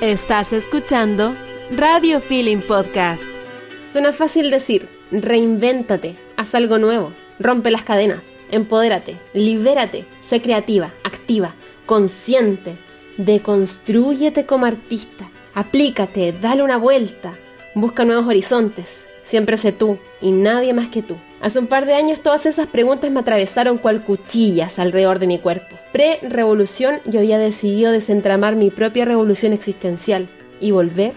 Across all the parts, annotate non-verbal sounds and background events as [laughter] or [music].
Estás escuchando Radio Feeling Podcast. Suena fácil decir, reinvéntate, haz algo nuevo, rompe las cadenas, empodérate, libérate, sé creativa, activa, consciente, deconstrúyete como artista, aplícate, dale una vuelta, busca nuevos horizontes, siempre sé tú y nadie más que tú. Hace un par de años todas esas preguntas me atravesaron cual cuchillas alrededor de mi cuerpo. Pre-revolución yo había decidido desentramar mi propia revolución existencial y volver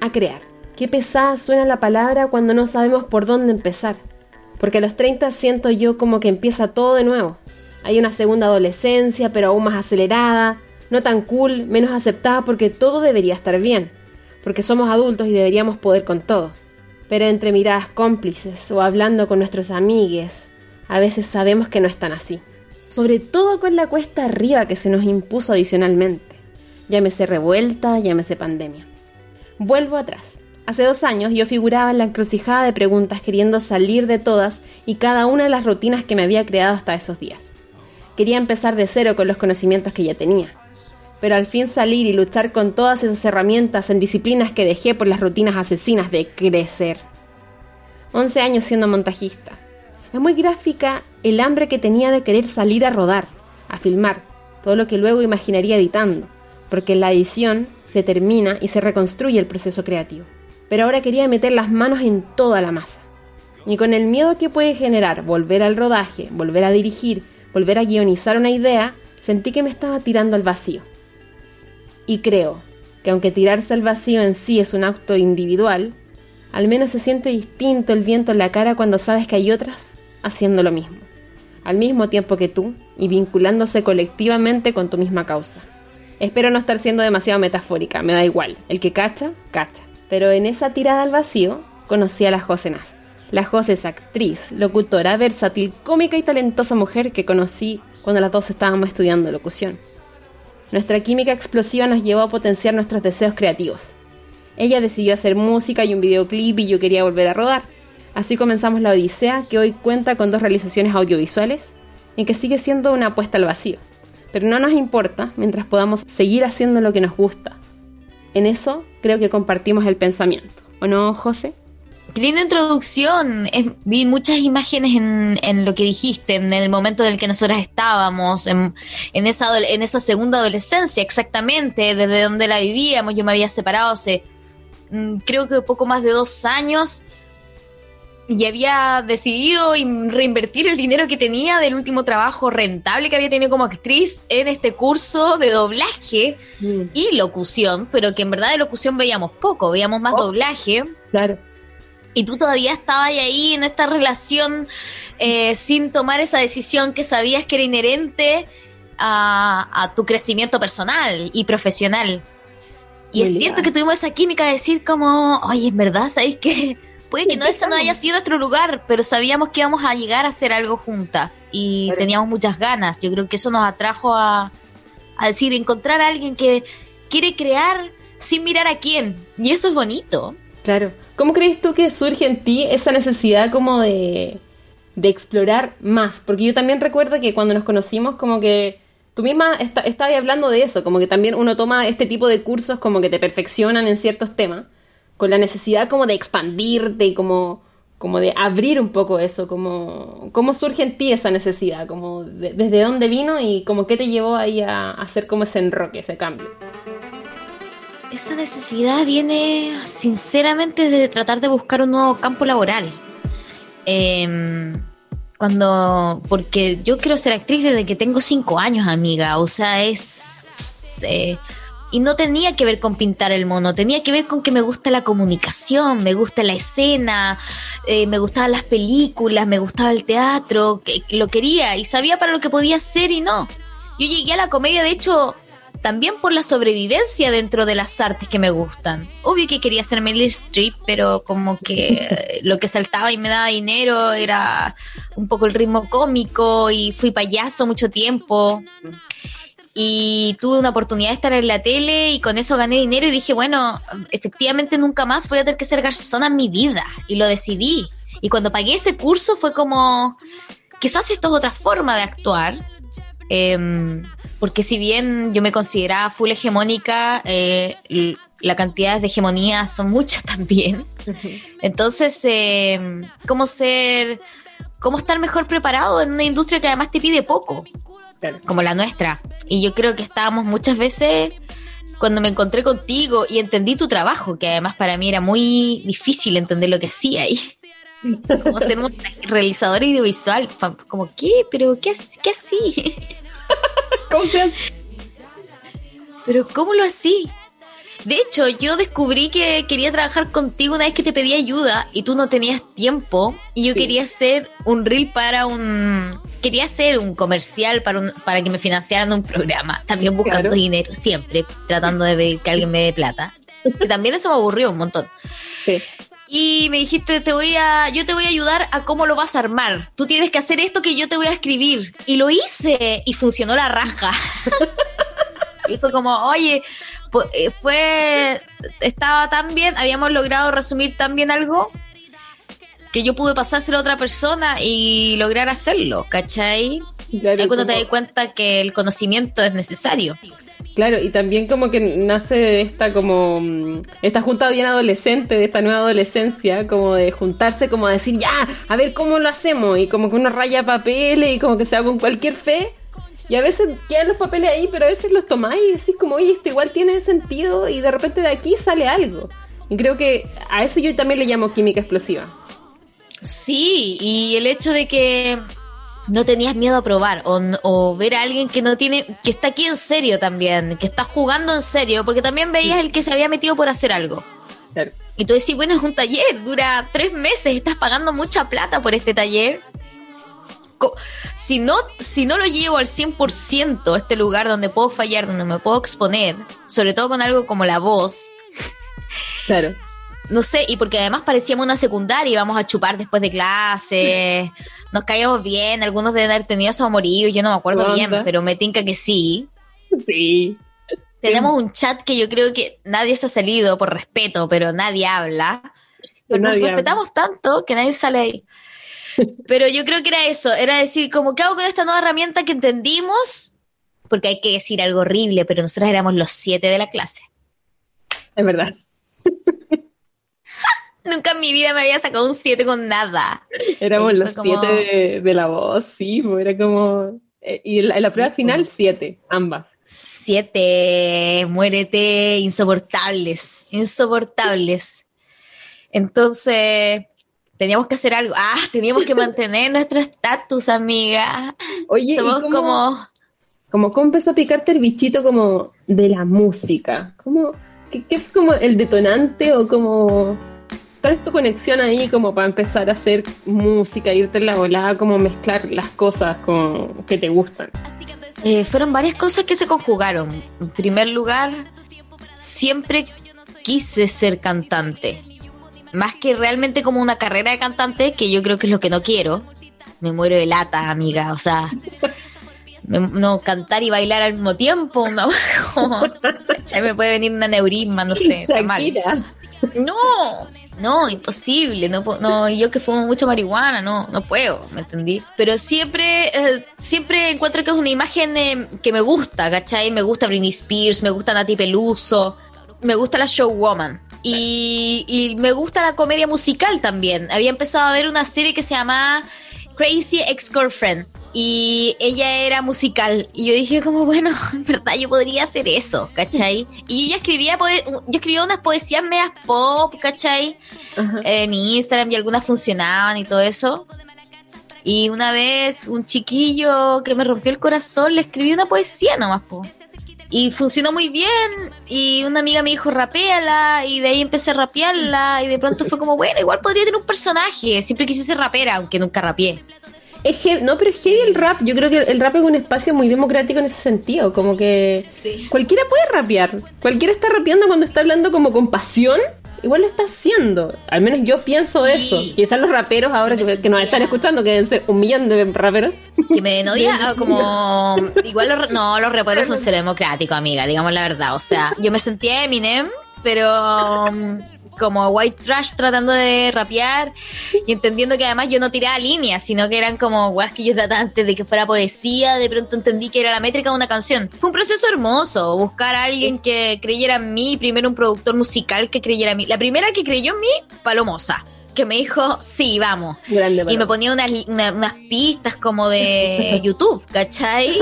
a crear. Qué pesada suena la palabra cuando no sabemos por dónde empezar. Porque a los 30 siento yo como que empieza todo de nuevo. Hay una segunda adolescencia, pero aún más acelerada, no tan cool, menos aceptada porque todo debería estar bien. Porque somos adultos y deberíamos poder con todo pero entre miradas cómplices o hablando con nuestros amigues, a veces sabemos que no es tan así. Sobre todo con la cuesta arriba que se nos impuso adicionalmente. Llámese revuelta, llámese pandemia. Vuelvo atrás. Hace dos años yo figuraba en la encrucijada de preguntas queriendo salir de todas y cada una de las rutinas que me había creado hasta esos días. Quería empezar de cero con los conocimientos que ya tenía. Pero al fin salir y luchar con todas esas herramientas en disciplinas que dejé por las rutinas asesinas de crecer. 11 años siendo montajista. Es muy gráfica el hambre que tenía de querer salir a rodar, a filmar, todo lo que luego imaginaría editando, porque en la edición se termina y se reconstruye el proceso creativo. Pero ahora quería meter las manos en toda la masa. Y con el miedo que puede generar volver al rodaje, volver a dirigir, volver a guionizar una idea, sentí que me estaba tirando al vacío. Y creo que aunque tirarse al vacío en sí es un acto individual, al menos se siente distinto el viento en la cara cuando sabes que hay otras haciendo lo mismo, al mismo tiempo que tú y vinculándose colectivamente con tu misma causa. Espero no estar siendo demasiado metafórica, me da igual, el que cacha, cacha. Pero en esa tirada al vacío conocí a la José Nast. La José es actriz, locutora, versátil, cómica y talentosa mujer que conocí cuando las dos estábamos estudiando locución. Nuestra química explosiva nos llevó a potenciar nuestros deseos creativos, ella decidió hacer música y un videoclip y yo quería volver a rodar. Así comenzamos la Odisea, que hoy cuenta con dos realizaciones audiovisuales y que sigue siendo una apuesta al vacío. Pero no nos importa mientras podamos seguir haciendo lo que nos gusta. En eso creo que compartimos el pensamiento. ¿O no, José? Qué linda introducción. vi muchas imágenes en, lo que dijiste, en el momento en el que nosotras estábamos, en, esa, en esa segunda adolescencia, exactamente, desde donde la vivíamos. Yo me había separado hace Mm, creo que poco más de dos años y había decidido reinvertir el dinero que tenía del último trabajo rentable que había tenido como actriz en este curso de doblaje mm. y locución, pero que en verdad de locución veíamos poco, veíamos más oh. doblaje. Claro. Y tú todavía estabas ahí en esta relación eh, sin tomar esa decisión que sabías que era inherente a tu crecimiento personal y profesional. Y es cierto que tuvimos esa química de decir como, oye, es verdad, ¿sabéis que [laughs] Puede que no ese no haya sido nuestro lugar, pero sabíamos que íbamos a llegar a hacer algo juntas y teníamos muchas ganas. Yo creo que eso nos atrajo a, a decir, encontrar a alguien que quiere crear sin mirar a quién. Y eso es bonito. Claro. ¿Cómo crees tú que surge en ti esa necesidad como de, de explorar más? Porque yo también recuerdo que cuando nos conocimos como que tú misma estabas hablando de eso, como que también uno toma este tipo de cursos como que te perfeccionan en ciertos temas, con la necesidad como de expandirte y como, como de abrir un poco eso, como cómo surge en ti esa necesidad, como desde dónde vino y como qué te llevó ahí a, hacer como ese enroque, ese cambio. Esa necesidad viene sinceramente de tratar de buscar un nuevo campo laboral. Eh, cuando, porque yo quiero ser actriz desde que tengo cinco años, amiga. O sea, es... Eh, y no tenía que ver con pintar el mono, tenía que ver con que me gusta la comunicación, me gusta la escena, eh, me gustaban las películas, me gustaba el teatro, que, lo quería y sabía para lo que podía ser y no. Yo llegué a la comedia, de hecho, también por la sobrevivencia dentro de las artes que me gustan. Obvio que quería ser Meryl Streep, pero como que [laughs] lo que saltaba y me daba dinero era un poco el ritmo cómico y fui payaso mucho tiempo. Y tuve una oportunidad de estar en la tele y con eso gané dinero y dije, bueno, efectivamente nunca más voy a tener que ser garzona en mi vida. Y lo decidí. Y cuando pagué ese curso fue como, quizás esto es otra forma de actuar. Eh, porque si bien yo me consideraba full hegemónica, eh, la cantidad de hegemonías son muchas [laughs] también. Entonces, eh, ¿cómo ser, cómo estar mejor preparado en una industria que además te pide poco, como la nuestra? Y yo creo que estábamos muchas veces cuando me encontré contigo y entendí tu trabajo, que además para mí era muy difícil entender lo que hacía ahí. Como ser un realizador audiovisual, como, ¿qué? ¿Pero qué, qué así? [laughs] ¿Cómo se hace? Pero ¿cómo lo así? De hecho, yo descubrí que quería trabajar contigo una vez que te pedí ayuda y tú no tenías tiempo y yo quería hacer un reel para un... Quería hacer un comercial para, un, para que me financiaran un programa, también buscando dinero, siempre tratando de pedir que alguien me dé plata. Que también eso me aburrió un montón. Sí. Y me dijiste, te voy a, yo te voy a ayudar a cómo lo vas a armar. Tú tienes que hacer esto que yo te voy a escribir. Y lo hice y funcionó la raja. [laughs] y fue como, oye, eh, fue, estaba tan bien, habíamos logrado resumir tan bien algo que yo pude pasárselo a otra persona y lograr hacerlo, ¿cachai? Claro, cuando te das cuenta que el conocimiento es necesario. Claro, y también como que nace esta como mm, esta junta bien adolescente, de esta nueva adolescencia, como de juntarse, como a decir, ya, a ver cómo lo hacemos, y como que uno raya papeles y como que se va con cualquier fe, y a veces quedan los papeles ahí, pero a veces los tomáis y decís como, oye, esto igual tiene sentido y de repente de aquí sale algo. Y creo que a eso yo también le llamo química explosiva. Sí, y el hecho de que no tenías miedo a probar o, ver a alguien que no tiene, que está aquí en serio también, que está jugando en serio, porque también veías el que se había metido por hacer algo. Y tú decís, bueno, es un taller, dura tres meses, estás pagando mucha plata por este taller si no, si no lo llevo al 100% este lugar donde puedo fallar, donde me puedo exponer, sobre todo con algo como la voz. Claro. No sé, y porque además parecíamos una secundaria, íbamos a chupar después de clase, [laughs] nos caíamos bien, algunos deben haber tenido su amorío, yo no me acuerdo bien, pero me tinca que sí. Sí. Tenemos un chat que yo creo que nadie se ha salido por respeto, pero nadie habla. [laughs] Pero nos respetamos tanto que nadie sale ahí. [laughs] Pero yo creo que era eso, era decir, como, ¿qué hago con esta nueva herramienta que entendimos? Porque hay que decir algo horrible, pero nosotros éramos los siete de la clase. Es verdad. Nunca en mi vida me había sacado un siete con nada. Éramos los siete de, la voz, sí, pues, era como... Eh, y en la, prueba final, siete, ambas. Siete, muérete, insoportables, insoportables. Entonces, teníamos que hacer algo. Ah, teníamos que mantener [laughs] nuestro estatus, amiga. Oye, Somos como... Como cómo empezó a picarte el bichito como de la música. ¿Cómo, qué, qué fue como el detonante o como... ¿Cuál es tu conexión ahí como para empezar a hacer música, irte en la volada, como mezclar las cosas como que te gustan? Eh, fueron varias cosas que se conjugaron. En primer lugar, siempre quise ser cantante más que realmente como una carrera de cantante, que yo creo que es lo que no quiero, me muero de lata, amiga, o sea, no cantar y bailar al mismo tiempo, no, [laughs] ya me puede venir una neurisma, no sé, No, no, imposible, no, no, yo que fumo mucho marihuana, no, no puedo, ¿me entendí? Pero siempre, eh, siempre encuentro que es una imagen eh, que me gusta, ¿cachai? Me gusta Britney Spears, me gusta Nati Peluso, me gusta la showwoman. Y, me gusta la comedia musical también. Había empezado a ver una serie que se llamaba Crazy Ex-Girlfriend. Y ella era musical. Y yo dije como, bueno, [laughs] en verdad yo podría hacer eso, ¿cachai? Y yo ya escribía, yo escribía unas poesías medias pop, ¿cachai? En Instagram y algunas funcionaban y todo eso. Y una vez un chiquillo que me rompió el corazón le escribí una poesía nomás, po. Y funcionó muy bien. Y una amiga me dijo, rapéala. Y de ahí empecé a rapearla. Y de pronto fue como, bueno, igual podría tener un personaje. Siempre quise ser rapera, aunque nunca rapeé. Es que, no, pero es heavy el rap. Yo creo que el rap es un espacio muy democrático en ese sentido. Como que cualquiera puede rapear. Cualquiera está rapeando cuando está hablando como con pasión igual lo está haciendo. Al menos yo pienso eso. Quizás los raperos ahora que, nos están escuchando, que deben ser un millón de raperos. Que me den odia, [laughs] ah, como. Igual los, no, los raperos son ser democráticos, amiga, digamos la verdad. O sea, yo me sentía Eminem, pero. Como white trash tratando de rapear y entendiendo que además yo no tiraba líneas, sino que eran como weas que yo trataba antes de que fuera poesía, de pronto entendí que era la métrica de una canción. Fue un proceso hermoso, buscar a alguien que creyera en mí, primero un productor musical que creyera en mí. La primera que creyó en mí, Palomosa que me dijo, sí, vamos. y me ponía unas, unas pistas como de [laughs] YouTube, ¿cachai?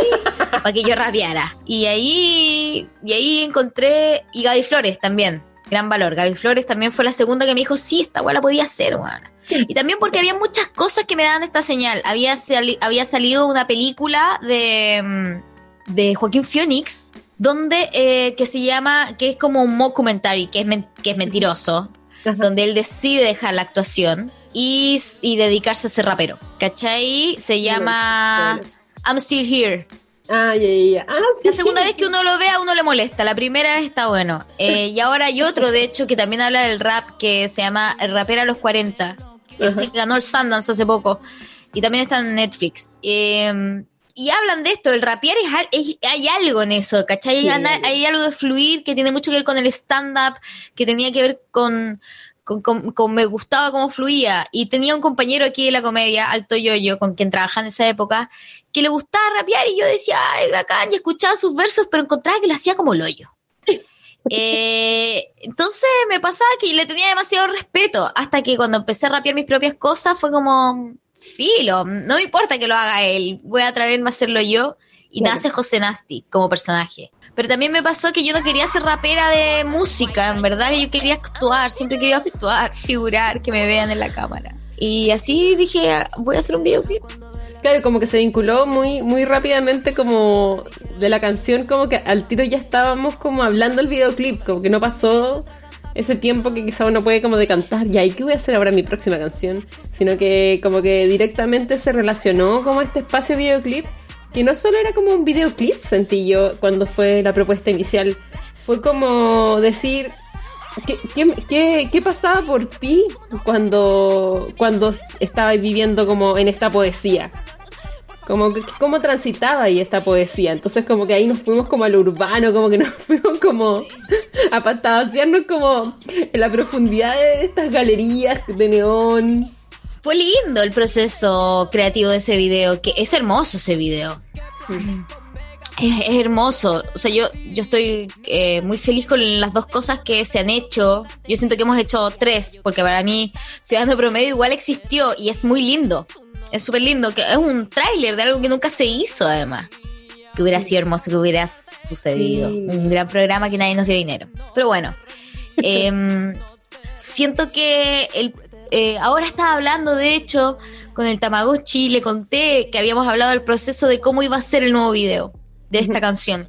Para que yo rapeara. Y ahí, y ahí encontré, y Gaby Flores también, gran valor. Gaby Flores también fue la segunda que me dijo, sí, esta weá la podía hacer, weón. Y también porque había muchas cosas que me daban esta señal. Había, había salido una película de, mm, de Joaquín Phoenix, donde eh, que se llama, que es como un mockumentary, que es, que es mentiroso, donde él decide dejar la actuación y, dedicarse a ser rapero. ¿Cachai? Se llama I'm Still Here. Ah, ya, ya, ah, la segunda vez que uno lo ve a uno le molesta, la primera está bueno. Eh, y ahora hay otro, de hecho, que también habla del rap, que se llama El rapero a los 40. Este ganó el Sundance hace poco. Y también está en Netflix. Eh, y hablan de esto, el rapear es, hay algo en eso, ¿cachai? Hay, algo de fluir que tiene mucho que ver con el stand-up, que tenía que ver con, con, me gustaba cómo fluía. Y tenía un compañero aquí de la comedia, Alto Yoyo, con quien trabajaba en esa época, que le gustaba rapear y yo decía, ay, bacán, y escuchaba sus versos, pero encontraba que lo hacía como loyo. [laughs] Eh, entonces me pasaba que le tenía demasiado respeto, hasta que cuando empecé a rapear mis propias cosas fue como, filo, no me importa que lo haga él, voy a atreverme a hacerlo yo. Y nace José Nasty como personaje. Pero también me pasó que yo no quería ser rapera de música, en verdad que yo quería actuar, siempre quería actuar, [laughs] figurar, que me vean en la cámara. Y así dije, voy a hacer un videoclip. Claro, como que se vinculó muy, muy rápidamente como de la canción, como que al tiro ya estábamos como hablando el videoclip, como que no pasó ese tiempo que quizá uno puede como decantar, ya, ¿y qué voy a hacer ahora en mi próxima canción? Sino que como que directamente se relacionó como este espacio videoclip, que no solo era como un videoclip, sentí yo cuando fue la propuesta inicial, fue como decir, ¿qué, qué, pasaba por ti cuando, cuando estabas viviendo como en esta poesía? como cómo transitaba ahí esta poesía. Entonces como que ahí nos fuimos como al urbano, como que nos [laughs] fuimos como a pasearnos como en la profundidad de estas galerías de neón. Fue lindo el proceso creativo de ese video, que es hermoso ese video. Es, hermoso. O sea, yo, yo estoy eh, muy feliz con las dos cosas que se han hecho. Yo siento que hemos hecho tres, porque para mí Ciudadano Promedio igual existió y es muy lindo. Es súper lindo, que es un tráiler de algo que nunca se hizo además. Que hubiera sido hermoso que hubiera sucedido. Un gran programa que nadie nos dio dinero. Pero bueno, [laughs] em, siento que el, eh, ahora estaba hablando, de hecho, con el Tamagotchi, le conté que habíamos hablado del proceso de cómo iba a ser el nuevo video de esta canción.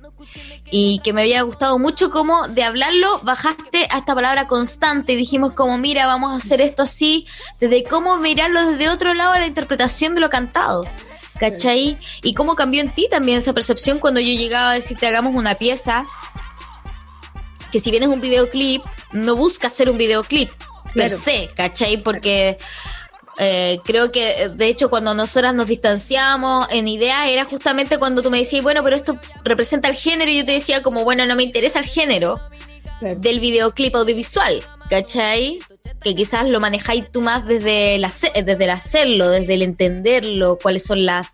Y que me había gustado mucho como de hablarlo bajaste a esta palabra constante. Y dijimos como mira vamos a hacer esto así desde cómo mirarlo desde otro lado la interpretación de lo cantado ¿cachai? y cómo cambió en ti también esa percepción cuando yo llegaba a decirte hagamos una pieza que si bien es un videoclip no busca ser un videoclip per se ¿cachai? porque eh, creo que, de hecho, cuando nosotras nos distanciamos en ideas, era justamente cuando tú me decías, bueno, pero esto representa el género, y yo te decía, como, bueno, no me interesa el género del videoclip audiovisual, ¿cachai? Que quizás lo manejáis tú más desde, la, desde el hacerlo, desde el entenderlo, cuáles son las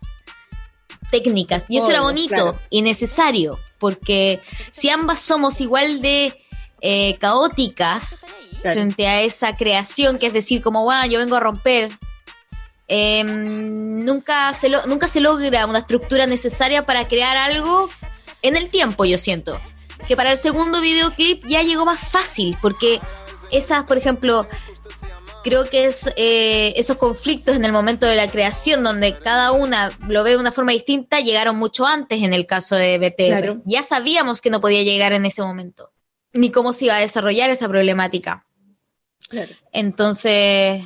técnicas. Y eso era bonito y necesario, porque si ambas somos igual de eh, caóticas, frente a esa creación, que es decir, como, bueno, yo vengo a romper. Em, nunca, se nunca se logra una estructura necesaria para crear algo en el tiempo, yo siento. Que para el segundo videoclip ya llegó más fácil, porque esas, por ejemplo, creo que es eh, esos conflictos en el momento de la creación, donde cada una lo ve de una forma distinta, llegaron mucho antes en el caso de BTR. Ya sabíamos que no podía llegar en ese momento, ni cómo se iba a desarrollar esa problemática. Entonces,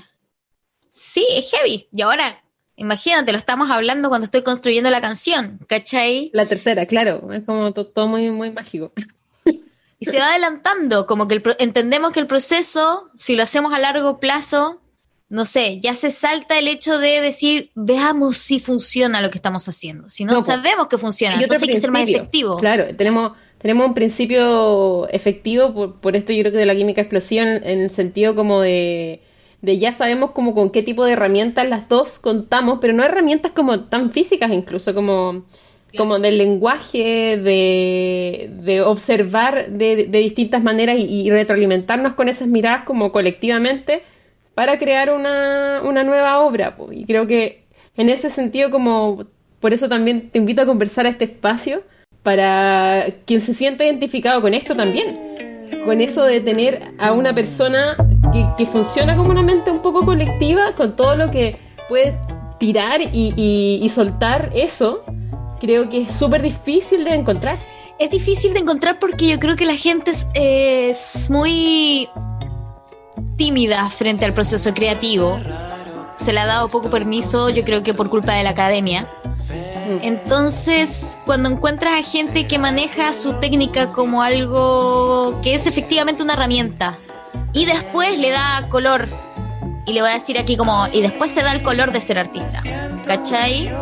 sí, es heavy. Y ahora, imagínate, lo estamos hablando cuando estoy construyendo la canción, ¿cachai? La tercera, claro, es como todo muy, muy mágico. Y se va adelantando, como que entendemos que el proceso, si lo hacemos a largo plazo, no sé, ya se salta el hecho de decir, veamos si funciona lo que estamos haciendo. Si no, sabemos que funciona, entonces hay que ser más efectivo. Claro, tenemos tenemos un principio efectivo, por, por esto yo creo que de la química explosiva, en, en el sentido como de, de ya sabemos como con qué tipo de herramientas las dos contamos, pero no herramientas como tan físicas incluso, como, como del lenguaje, de, de observar de, de distintas maneras y, y retroalimentarnos con esas miradas como colectivamente para crear una, una nueva obra. Y creo que en ese sentido, como por eso también te invito a conversar a este espacio para quien se sienta identificado con esto también. Con eso de tener a una persona que, que funciona como una mente un poco colectiva, con todo lo que puede tirar y, y- y soltar eso, creo que es súper difícil de encontrar. Es difícil de encontrar porque yo creo que la gente es, es muy tímida frente al proceso creativo. Se le ha dado poco permiso, yo creo que por culpa de la academia. Entonces, cuando encuentras a gente que maneja su técnica como algo que es efectivamente una herramienta y después le da color, y le voy a decir aquí como, y después se da el color de ser artista, ¿cachai?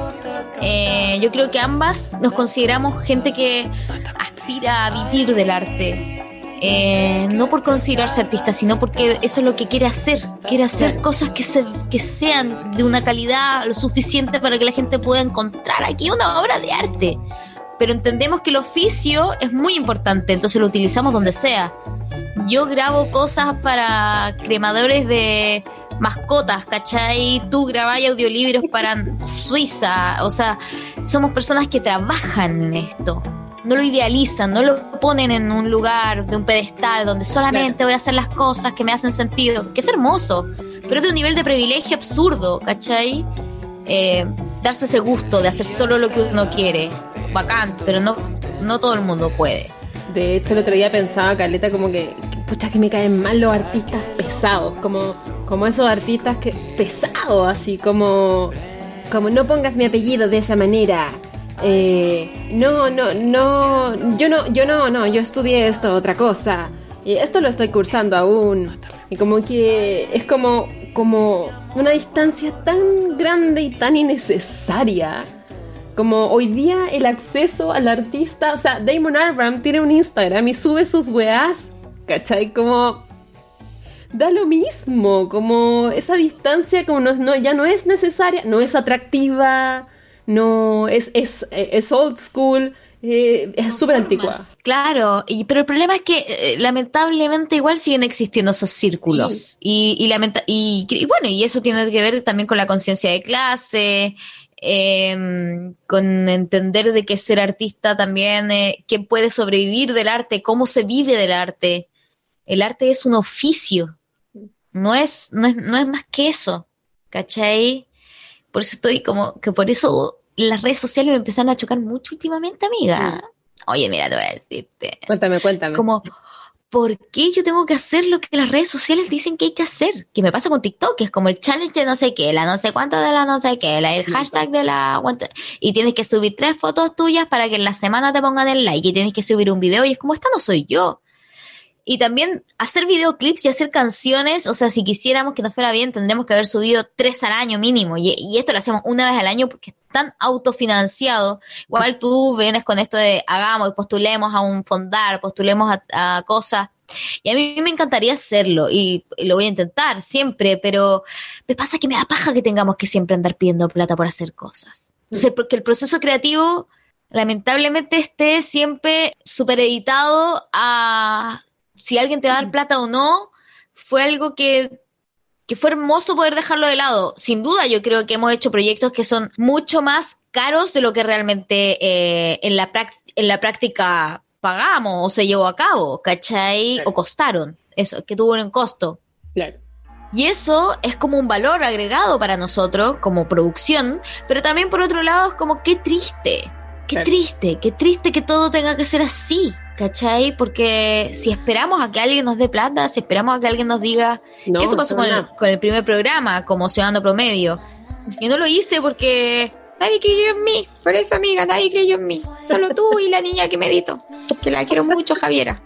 Eh, yo creo que ambas nos consideramos gente que aspira a vivir del arte. Eh, no por considerarse artista, sino porque eso es lo que quiere hacer. Quiere hacer cosas que, se, que sean de una calidad lo suficiente para que la gente pueda encontrar aquí una obra de arte. Pero entendemos que el oficio es muy importante, entonces lo utilizamos donde sea. Yo grabo cosas para cremadores de mascotas, ¿cachai? Tú grabáis audiolibros para Suiza, o sea, somos personas que trabajan en esto. No lo idealizan, no lo ponen en un lugar de un pedestal donde solamente voy a hacer las cosas que me hacen sentido, que es hermoso, pero es de un nivel de privilegio absurdo, ¿cachai? Eh, darse ese gusto de hacer solo lo que uno quiere, bacán, pero no, no todo el mundo puede. De hecho, el otro día pensaba, Caleta, como que, que, pucha, que me caen mal los artistas pesados, como, como esos artistas que pesados, así como, como no pongas mi apellido de esa manera. Eh, no, no, no, yo no, yo no, no, yo estudié esto, otra cosa. Y esto lo estoy cursando aún. Y como que es como, como una distancia tan grande y tan innecesaria como hoy día el acceso al artista, o sea, Damon Albarn tiene un Instagram y sube sus weás, ¿cachai? Como da lo mismo, como esa distancia como no, no- ya no es necesaria, no es atractiva, no es, es, es old school, eh, es súper antigua. Claro, y, pero el problema es que eh, lamentablemente igual siguen existiendo esos círculos. Y, y, lamenta- y, y bueno, y eso tiene que ver también con la conciencia de clase, em, con entender de que ser artista también, eh, que puede sobrevivir del arte, cómo se vive del arte. El arte es un oficio, no es, no es, no es más que eso, ¿cachai? Por eso estoy como, que por eso las redes sociales me empezaron a chocar mucho últimamente, amiga. Oye, mira, te voy a decirte. Cuéntame, cuéntame. Como, ¿por qué yo tengo que hacer lo que las redes sociales dicen que hay que hacer? Que me pasa con TikTok, que es como el challenge de no sé qué, la no sé cuánto de la no sé qué, la, el hashtag de la... Y tienes que subir tres fotos tuyas para que en la semana te pongan el like y tienes que subir un video y es como, esta no soy yo. Y también hacer videoclips y hacer canciones, o sea, si quisiéramos que nos fuera bien, tendríamos que haber subido tres al año mínimo. Y, y esto lo hacemos una vez al año porque tan autofinanciado. Igual tú vienes con esto de hagamos, postulemos a un fondar, postulemos a, a cosas. Y a mí me encantaría hacerlo y, y lo voy a intentar siempre, pero me pasa que me da paja que tengamos que siempre andar pidiendo plata por hacer cosas. Entonces, porque el proceso creativo lamentablemente esté siempre supereditado a si alguien te va a dar plata o no, fue algo que, que fue hermoso poder dejarlo de lado. Sin duda, yo creo que hemos hecho proyectos que son mucho más caros de lo que realmente eh, en, la en la práctica pagamos o se llevó a cabo, ¿cachai? Claro. O costaron, eso, que tuvo un costo. Claro. Y eso es como un valor agregado para nosotros como producción, pero también por otro lado es como qué triste, qué Claro. triste, qué triste que todo tenga que ser así, ¿cachai? Porque si esperamos a que alguien nos dé plata, si esperamos a que alguien nos diga, No, eso pasó no, con el, con el primer programa, como Ciudadano Promedio. Yo no lo hice porque nadie creyó en mí, por eso amiga, nadie creyó en mí, solo tú y la niña que me editó, que la quiero mucho, Javiera.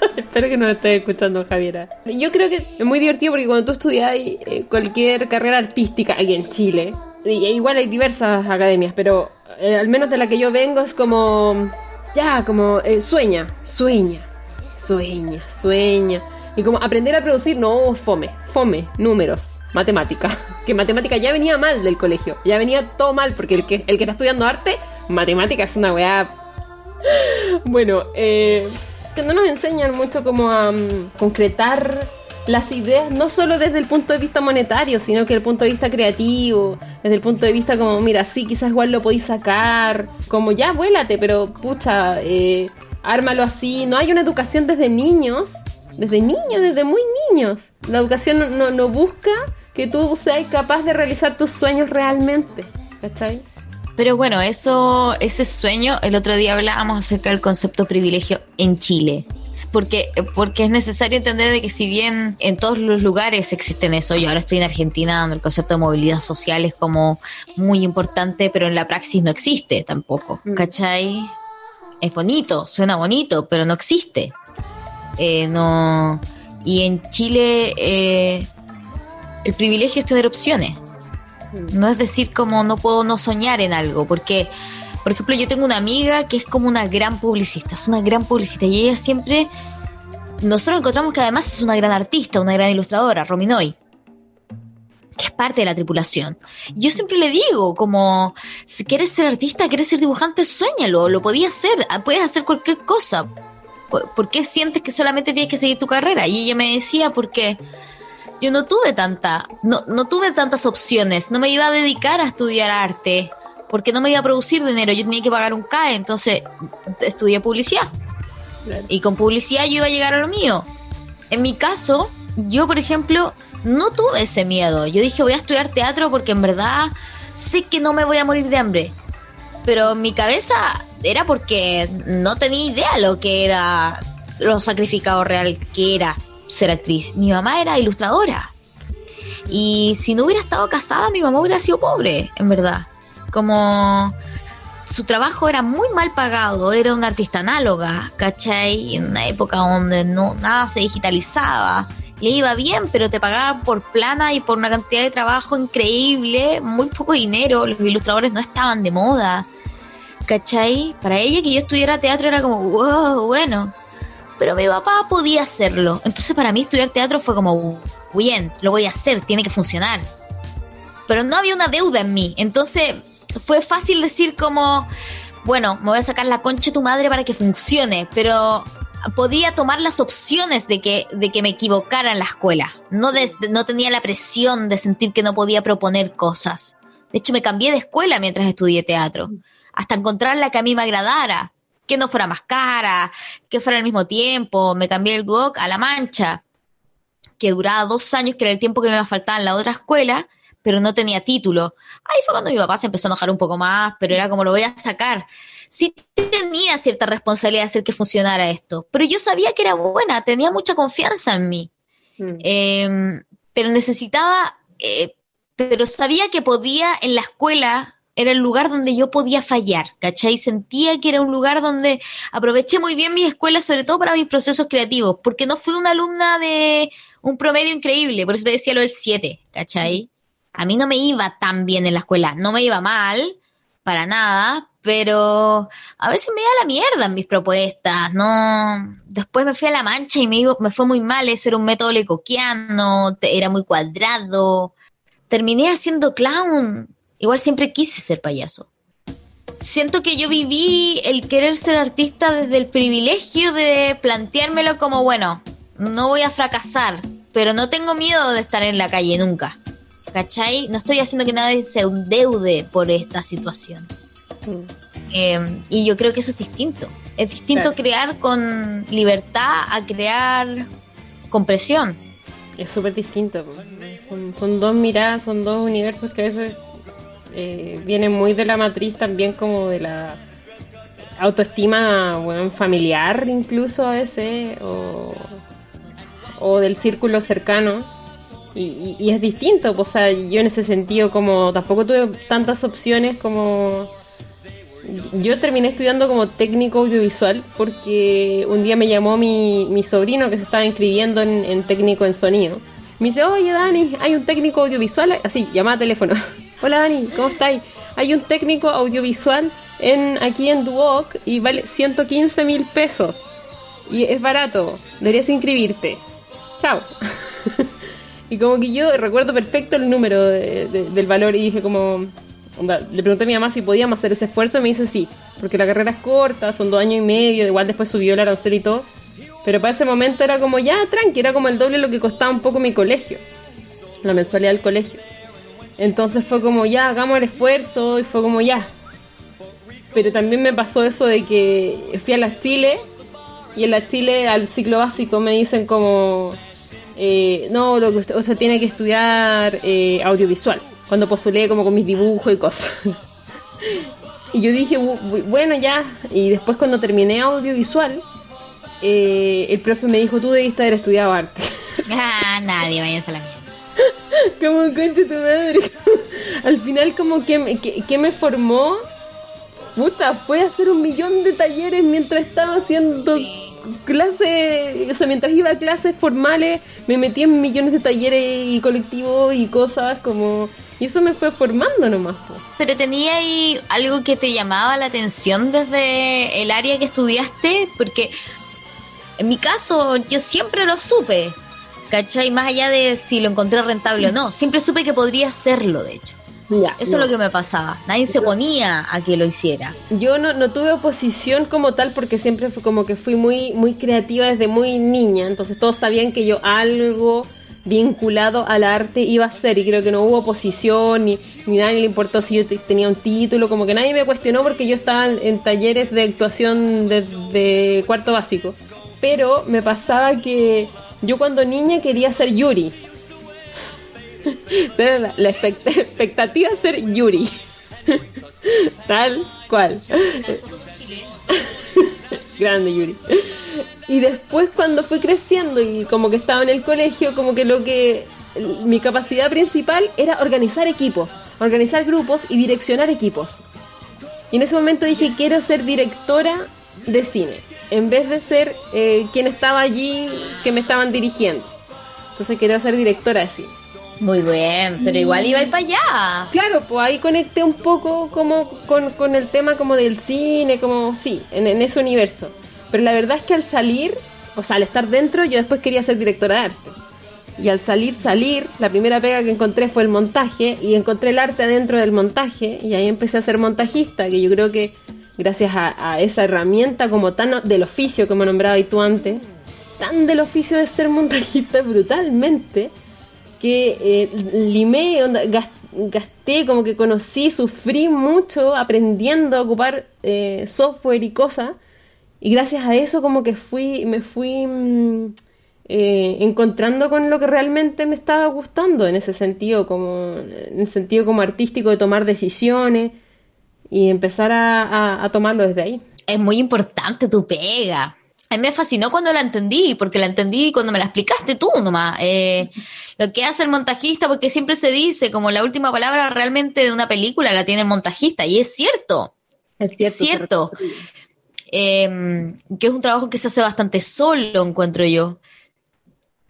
[laughs] Espero que nos estés escuchando, Javiera. Yo creo que es muy divertido porque cuando tú estudias eh, cualquier carrera artística aquí en Chile, y igual hay diversas academias, pero eh, al menos de la que yo vengo es como ya, como eh, sueña, sueña, sueña, sueña. Y como aprender a producir, no, fome, fome, números, matemática. [laughs] Que matemática ya venía mal del colegio, ya venía todo mal, porque el que, el que está estudiando arte, matemática es una weá. [laughs] Bueno, eh, que no nos enseñan mucho como a mm, concretar las ideas, no solo desde el punto de vista monetario, sino que desde el punto de vista creativo, desde el punto de vista como, mira, sí, quizás igual lo podéis sacar, como ya vuélate, pero pucha, eh, ármalo así. No hay una educación desde niños, desde niños, desde muy niños. La educación no, no, busca que tú seas capaz de realizar tus sueños realmente. ¿Cachai? Pero bueno, eso, ese sueño, el otro día hablábamos acerca del concepto privilegio en Chile. Porque, porque es necesario entender de que si bien en todos los lugares existen eso, yo ahora estoy en Argentina donde el concepto de movilidad social es como muy importante, pero en la praxis no existe tampoco, Mm. ¿cachai? Es bonito, suena bonito, pero no existe. Eh, no. Y en Chile eh, el privilegio es tener opciones. No es decir como no puedo no soñar en algo, porque, por ejemplo, yo tengo una amiga que es como una gran publicista, es una gran publicista y ella siempre, nosotros encontramos que además es una gran artista, una gran ilustradora, Rominoy, que es parte de la tripulación. Yo siempre le digo, como, si quieres ser artista, quieres ser dibujante, sueñalo, lo podías hacer, puedes hacer cualquier cosa. ¿Por por qué sientes que solamente tienes que seguir tu carrera? Y ella me decía, porque yo no tuve tanta, no, no tuve tantas opciones, no me iba a dedicar a estudiar arte, porque no me iba a producir dinero, yo tenía que pagar un CAE, entonces estudié publicidad. Y con publicidad yo iba a llegar a lo mío. En mi caso, yo por ejemplo, no tuve ese miedo. Yo dije voy a estudiar teatro porque en verdad sé que no me voy a morir de hambre. Pero en mi cabeza era porque no tenía idea lo que era lo sacrificado real que era ser actriz. Mi mamá era ilustradora. Y si no hubiera estado casada, mi mamá hubiera sido pobre, en verdad. Como su trabajo era muy mal pagado, era una artista análoga, ¿cachai? En una época donde no nada se digitalizaba. Le iba bien, pero te pagaban por plana y por una cantidad de trabajo increíble, muy poco dinero, los ilustradores no estaban de moda, ¿cachai? Para ella que yo estudiara teatro era como, wow, bueno, pero mi papá podía hacerlo. Entonces para mí estudiar teatro fue como, bien, lo voy a hacer, tiene que funcionar. Pero no había una deuda en mí. Entonces fue fácil decir como, bueno, me voy a sacar la concha de tu madre para que funcione, pero podía tomar las opciones de que, de que me equivocara en la escuela. No, des- no tenía la presión de sentir que no podía proponer cosas. De hecho, me cambié de escuela mientras estudié teatro, hasta encontrar la que a mí me agradara, que no fuera más cara, que fuera al mismo tiempo. Me cambié el DUOC a La Mancha, que duraba dos años, que era el tiempo que me faltaba en la otra escuela, pero no tenía título. Ahí fue cuando mi papá se empezó a enojar un poco más, pero era como lo voy a sacar. Sí tenía cierta responsabilidad de hacer que funcionara esto, pero yo sabía que era buena, tenía mucha confianza en mí. Mm. Eh, pero necesitaba, eh, pero sabía que podía en la escuela, era el lugar donde yo podía fallar, ¿cachai? Sentía que era un lugar donde aproveché muy bien mi escuela, sobre todo para mis procesos creativos, porque no fui una alumna de un promedio increíble, por eso te decía lo del 7, ¿cachai? A mí no me iba tan bien en la escuela, no me iba mal, para nada, pero a veces me iba a la mierda en mis propuestas, no. Después me fui a la mancha y me, iba- me fue muy mal, eso era un método lecoquiano, era muy cuadrado. Terminé haciendo clown, igual siempre quise ser payaso. Siento que yo viví el querer ser artista desde el privilegio de planteármelo como, bueno, no voy a fracasar, pero no tengo miedo de estar en la calle nunca. ¿Cachai? No estoy haciendo que nadie se endeude por esta situación. Eh, y yo creo que eso es distinto. Es distinto Claro. crear con libertad a crear con presión. Es súper distinto. Son, son dos miradas, son dos universos que a veces eh, vienen muy de la matriz también como de la autoestima bueno, familiar incluso a veces o, o del círculo cercano y, es distinto pues, o sea yo en ese sentido como tampoco tuve tantas opciones como yo terminé estudiando como técnico audiovisual porque un día me llamó mi, sobrino que se estaba inscribiendo en, en técnico en sonido. Me dice, oye Dani, hay un técnico audiovisual, así, llama a teléfono. [laughs] Hola Dani, ¿cómo estáis? Hay un técnico audiovisual en, aquí en Duoc y vale 115 mil pesos. Y es barato, deberías inscribirte. Chao. [laughs] y como que yo recuerdo perfecto el número del valor y dije como... le pregunté a mi mamá si podíamos hacer ese esfuerzo y me dice sí, porque la carrera es corta, son dos años y medio, igual después subió el arancel y todo. Pero para ese momento era como ya tranqui, era como el doble de lo que costaba un poco mi colegio, la mensualidad del colegio. Entonces fue como ya, hagamos el esfuerzo y fue como ya. Pero también me pasó eso de que fui a la Chile y en la Chile al ciclo básico me dicen como, eh, no, lo que usted, o sea, tiene que estudiar eh, audiovisual. Cuando postulé como con mis dibujos y cosas. [laughs] y yo dije, bueno, ya. Y después cuando terminé audiovisual, eh, el profe me dijo, tú debiste haber estudiado arte. [laughs] Ah, nadie, váyanse a la mierda. [laughs] como concha tu madre. Al final como que, que, me formó. Puta, fue hacer un millón de talleres mientras estaba haciendo clases, o sea, mientras iba a clases formales, me metí en millones de talleres y colectivos y cosas como... Y eso me fue formando nomás. Pero tenía ahí algo que te llamaba la atención desde el área que estudiaste, porque en mi caso, yo siempre lo supe, ¿cachai? Más allá de si lo encontré rentable o no, siempre supe que podría hacerlo, de hecho. Eso es lo que me pasaba. Nadie se ponía a que lo hiciera. Yo no, no, tuve oposición como tal porque siempre fue como que fui muy, muy creativa desde muy niña. Entonces todos sabían que yo algo vinculado al arte iba a ser y creo que no hubo oposición ni, ni nadie le importó si yo tenía un título, como que nadie me cuestionó porque yo estaba en, talleres de actuación desde cuarto básico pero me pasaba que yo cuando niña quería ser Yuri. [laughs] la, expectativa de ser Yuri. [laughs] Tal cual. [laughs] Grande Yuri. Y después cuando fui creciendo y como que estaba en el colegio, como que lo que mi capacidad principal era organizar equipos, organizar grupos y direccionar equipos. Y en ese momento dije, quiero ser directora de cine en vez de ser eh, quien estaba allí que me estaban dirigiendo. Entonces quería ser directora de cine. Muy bien, pero igual iba a para allá. Claro, pues ahí conecté un poco como con, el tema como del cine, como sí, en, ese universo. Pero la verdad es que al salir, o sea, al estar dentro, yo después quería ser directora de arte. Y al salir, salir, la primera pega que encontré fue el montaje y encontré el arte dentro del montaje y ahí empecé a ser montajista, que yo creo que gracias a, esa herramienta como tan del oficio, como nombraba tú antes, tan del oficio de ser montajista brutalmente, que eh, limé, gasté, como que conocí, sufrí mucho aprendiendo a ocupar eh, software y cosas, y gracias a eso como que fui, me fui mm, eh, encontrando con lo que realmente me estaba gustando en ese sentido, como en el sentido como artístico de tomar decisiones, y empezar a, tomarlo desde ahí. Es muy importante tu pega. A mí me fascinó cuando la entendí, porque la entendí cuando me la explicaste tú nomás. Eh, [laughs] lo que hace el montajista, porque siempre se dice como la última palabra realmente de una película la tiene el montajista, y es cierto. Es cierto. Eh, que es un trabajo que se hace bastante solo, encuentro yo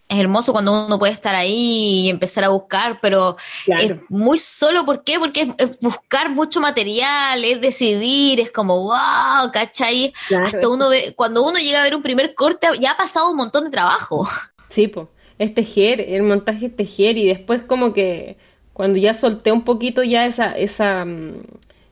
es hermoso cuando uno puede estar ahí y empezar a buscar, pero es muy solo, ¿por qué? Porque es, buscar mucho material, es decidir, es como, wow, ¿cachai? Hasta uno ve, cuando uno llega a ver un primer corte, ya ha pasado un montón de trabajo. [laughs] Sí, pues, es tejer, el montaje es tejer y después como que cuando ya solté un poquito ya esa, esa, mm,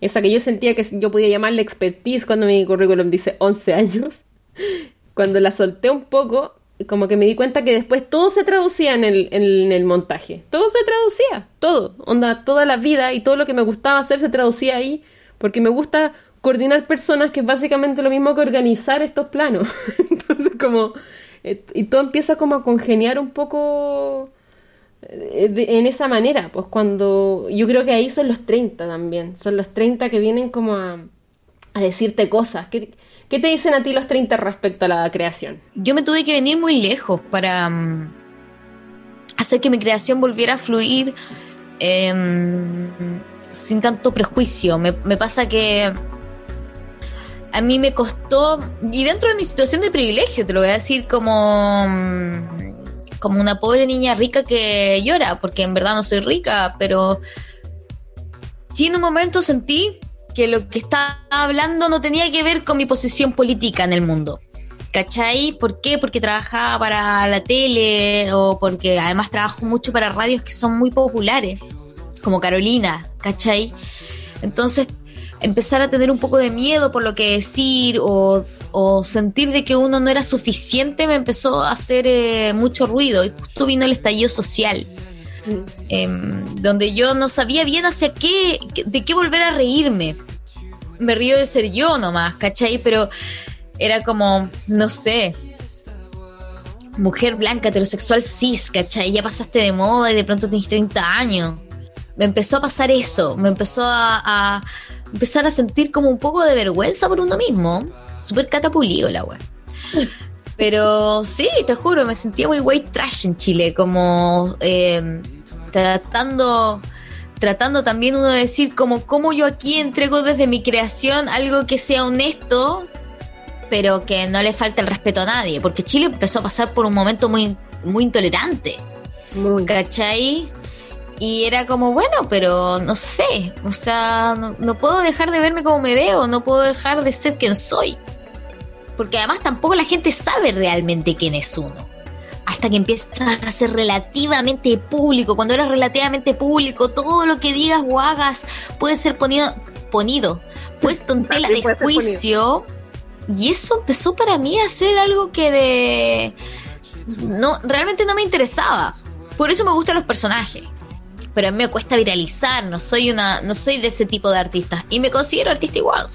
esa que yo sentía que yo podía llamarle expertise cuando mi currículum dice 11 años, [laughs] cuando la solté un poco, como que me di cuenta que después todo se traducía en el, en el montaje. Todo se traducía, todo. Onda, toda la vida y todo lo que me gustaba hacer se traducía ahí, porque me gusta coordinar personas, que es básicamente lo mismo que organizar estos planos. [laughs] Entonces, como. Eh, y todo empieza como a congeniar un poco eh, en esa manera. Pues cuando. Yo creo que ahí son los 30 también. Son los 30 que vienen como a, a decirte cosas. Que, ¿Qué te dicen a ti los 30 respecto a la creación? Yo me tuve que venir muy lejos para mm, hacer que mi creación volviera a fluir em, sin tanto prejuicio. Me, pasa que a mí me costó, y dentro de mi situación de privilegio, te lo voy a decir como, mm, como una pobre niña rica que llora, porque en verdad no soy rica, pero sí en un momento sentí que lo que estaba hablando no tenía que ver con mi posición política en el mundo. ¿Cachai? ¿Por qué? Porque trabajaba para la tele o porque además trabajo mucho para radios que son muy populares, como Carolina, ¿cachai? Entonces empezar a tener un poco de miedo por lo que decir o, sentir de que uno no era suficiente me empezó a hacer eh, mucho ruido y justo vino el estallido social. Em, donde yo no sabía bien hacia qué, de qué volver a reírme. Me río de ser yo nomás, ¿cachai? Pero era como, no sé, mujer blanca, heterosexual cis, ¿cachai? Ya pasaste de moda y de pronto tenés 30 años. Me empezó a pasar eso, me empezó a, empezar a sentir como un poco de vergüenza por uno mismo. Súper catapulido la web. Pero sí, te juro, me sentía muy white trash en Chile, como eh, tratando tratando también uno de decir como cómo yo aquí entrego desde mi creación algo que sea honesto, pero que no le falte el respeto a nadie, porque Chile empezó a pasar por un momento muy, muy intolerante. Muy. ¿Cachai? Y era como, bueno, pero no sé, o sea, no, puedo dejar de verme como me veo, no puedo dejar de ser quien soy. Porque además tampoco la gente sabe realmente quién es uno. Hasta que empieza a ser relativamente público. Cuando eres relativamente público, todo lo que digas o hagas puede ser ponido, ponido puesto en tela de juicio. Y eso empezó para mí a ser algo que de... No, realmente no me interesaba. Por eso me gustan los personajes pero a mí me cuesta viralizar, no soy una, no soy de ese tipo de artistas y me considero artista igual.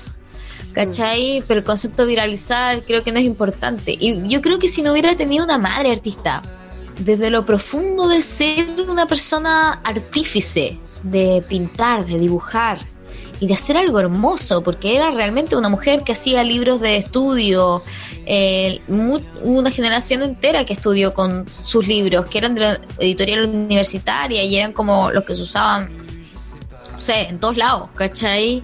¿Cachai? Pero el concepto viralizar creo que no es importante. Y yo creo que si no hubiera tenido una madre artista, desde lo profundo de ser una persona artífice, de pintar, de dibujar, y de hacer algo hermoso, porque era realmente una mujer que hacía libros de estudio, eh, una generación entera que estudió con sus libros, que eran de la editorial universitaria y eran como los que se usaban, no sé, en todos lados, ¿cachai?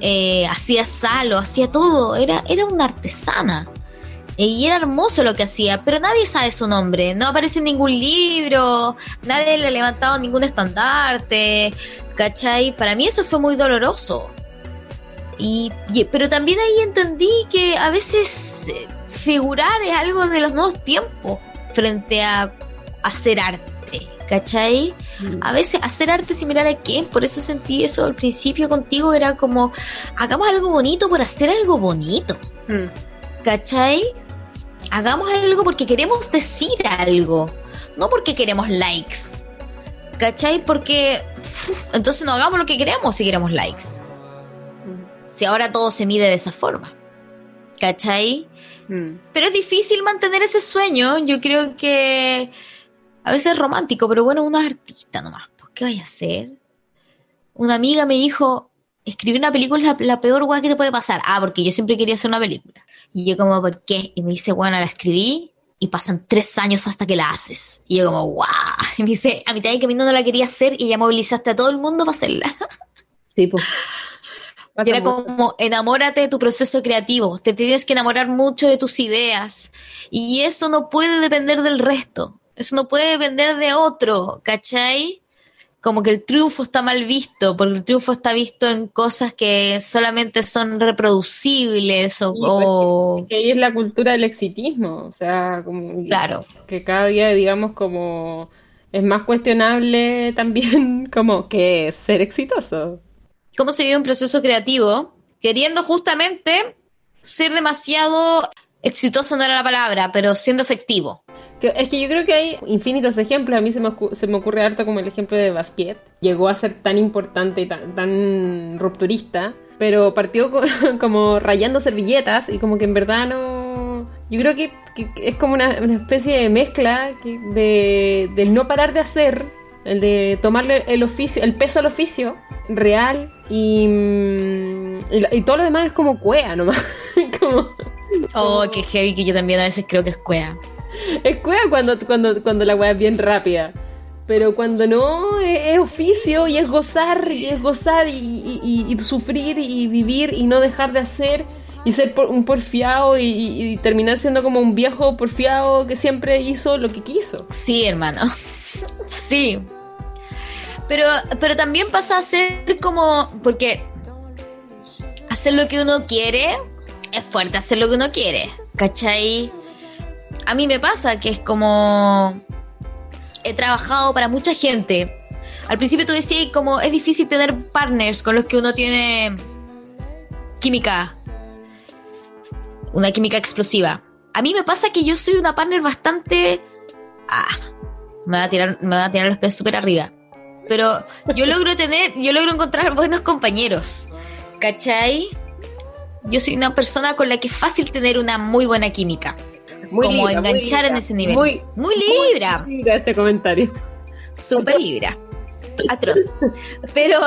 Eh, hacía salo, hacía todo, era, era una artesana. Y era hermoso lo que hacía, pero nadie sabe su nombre, no aparece en ningún libro, nadie le ha levantado ningún estandarte, ¿cachai? Para mí eso fue muy doloroso. Y, pero también ahí entendí que a veces eh, figurar es algo de los nuevos tiempos frente a hacer arte, ¿cachai? Mm. A veces hacer arte similar a quién, por eso sentí eso al principio contigo, era como, hagamos algo bonito por hacer algo bonito, mm. ¿cachai? Hagamos algo porque queremos decir algo, no porque queremos likes, ¿cachai? Porque entonces no hagamos lo que queremos si queremos likes. Si ahora todo se mide de esa forma. ¿Cachai? Mm. Pero es difícil mantener ese sueño. Yo creo que a veces es romántico, pero bueno, uno es artista nomás. ¿Por qué vaya a hacer? Una amiga me dijo, escribir una película es la, peor guay que te puede pasar. Ah, porque yo siempre quería hacer una película. Y yo como, ¿por qué? Y me dice, bueno, la escribí y pasan tres años hasta que la haces. Y yo como, wow. [laughs] Y me dice, a mitad de camino no la quería hacer y ya movilizaste a todo el mundo para hacerla. [laughs] Sí, pues. era como, enamórate de tu proceso creativo, te tienes que enamorar mucho de tus ideas. Y eso no puede depender del resto, eso no puede depender de otro, ¿cachai? como que el triunfo está mal visto, porque el triunfo está visto en cosas que solamente son reproducibles o... Pues, que ahí es la cultura del exitismo, o sea, como claro. que cada día, digamos, como es más cuestionable [laughs] también como que ser exitoso. ¿Cómo se vive un proceso creativo? Queriendo justamente ser demasiado exitoso no era la palabra, pero siendo efectivo es que yo creo que hay infinitos ejemplos. A mí se me, se me ocurre harto como el ejemplo de Basquiat. Llegó a ser tan importante y tan, rupturista, pero partió [laughs] como rayando servilletas y como que en verdad no... Yo creo que, es como una, especie de mezcla de, del no parar de hacer, el de tomarle el oficio, el peso al oficio real y, mm, y, todo lo demás es como cuea nomás. [laughs] como, oh, qué heavy que yo también a veces creo que es cuea [laughs] es cueva cuando, cuando, cuando la weá es bien rápida. Pero cuando no, es, oficio y es gozar, y es gozar y, sufrir y vivir y no dejar de hacer y ser un porfiado y, terminar siendo como un viejo porfiado que siempre hizo lo que quiso. Sí, hermano. Sí. Pero, pero también pasa a ser como. Porque hacer lo que uno quiere, es fuerte hacer lo que uno quiere, ¿cachai? A mí me pasa que es como... He trabajado para mucha gente. Al principio tú decías como es difícil tener partners con los que uno tiene química. Una química explosiva. A mí me pasa que yo soy una partner bastante... Ah, me va a tirar, me va a tirar los pies súper arriba. Pero yo [laughs] logro tener, yo logro encontrar buenos compañeros. ¿Cachai? Yo soy una persona con la que es fácil tener una muy buena química. Muy como libra, muy enganchar en libra. ese nivel. Muy- Muy, libra. Mira este comentario. Súper libra. Atroz. Pero.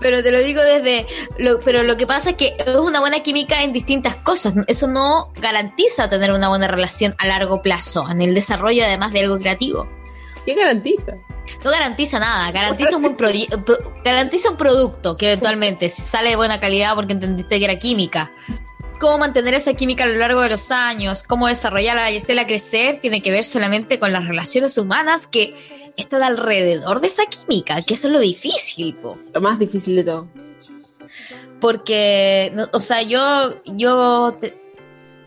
Pero te lo digo desde. Lo, pero lo que pasa es que es una buena química en distintas cosas. Eso no garantiza tener una buena relación a largo plazo, en el desarrollo además de algo creativo. ¿Qué garantiza? No garantiza nada, garantiza un buen pro- garantiza un producto que eventualmente sale de buena calidad porque entendiste que era química. Cómo mantener esa química a lo largo de los años, cómo desarrollarla y hacerla crecer, tiene que ver solamente con las relaciones humanas que están alrededor de esa química, que eso es lo difícil, po. Lo más difícil de todo. porque, no- o sea, yo, yo te-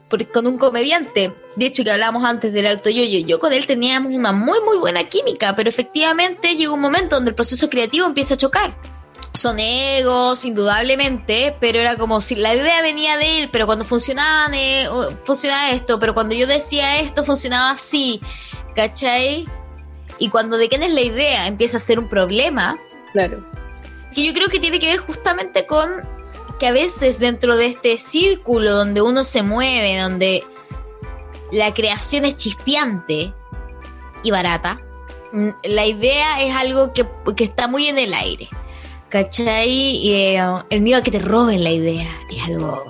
por- con un comediante, de hecho que hablábamos antes del alto yoyo, yo con él teníamos una muy muy buena química, pero efectivamente llega un momento donde el proceso creativo empieza a chocar. Son egos, indudablemente, pero era como si la idea venía de él, pero cuando funcionaba, eh, funcionaba esto, pero cuando yo decía esto funcionaba así, ¿cachai? Y cuando de quién es la idea empieza a ser un problema, Claro. que yo creo que tiene que ver justamente con que a veces dentro de este círculo donde uno se mueve, donde la creación es chispeante y barata, mm, la idea es algo que, que está muy en el aire. ¿Cachai? Y, eh, el miedo a que te roben la idea es algo